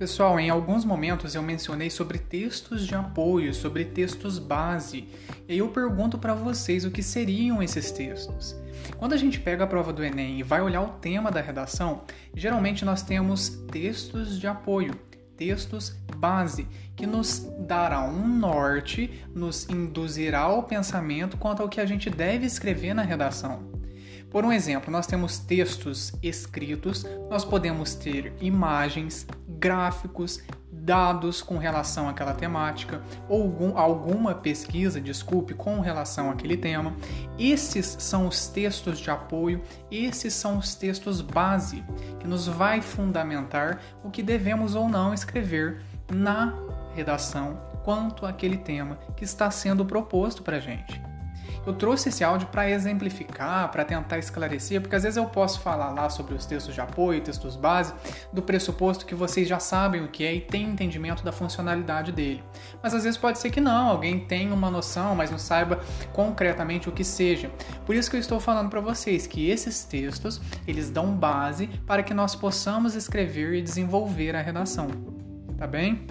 Pessoal, em alguns momentos eu mencionei sobre textos de apoio, sobre textos base, e aí eu pergunto para vocês o que seriam esses textos. Quando a gente pega a prova do Enem e vai olhar o tema da redação, geralmente nós temos textos de apoio, textos base, que nos dará um norte, nos induzirá ao pensamento quanto ao que a gente deve escrever na redação. Por um exemplo, nós temos textos escritos, nós podemos ter imagens, gráficos, dados com relação àquela temática, ou algum, alguma pesquisa, desculpe, com relação àquele tema. Esses são os textos de apoio, esses são os textos base, que nos vai fundamentar o que devemos ou não escrever na redação quanto àquele tema que está sendo proposto para a gente. Eu trouxe esse áudio para exemplificar, para tentar esclarecer, porque às vezes eu posso falar lá sobre os textos de apoio, textos base, do pressuposto que vocês já sabem o que é e têm entendimento da funcionalidade dele. Mas às vezes pode ser que não, alguém tenha uma noção, mas não saiba concretamente o que seja. Por isso que eu estou falando para vocês que esses textos, eles dão base para que nós possamos escrever e desenvolver a redação. Tá bem?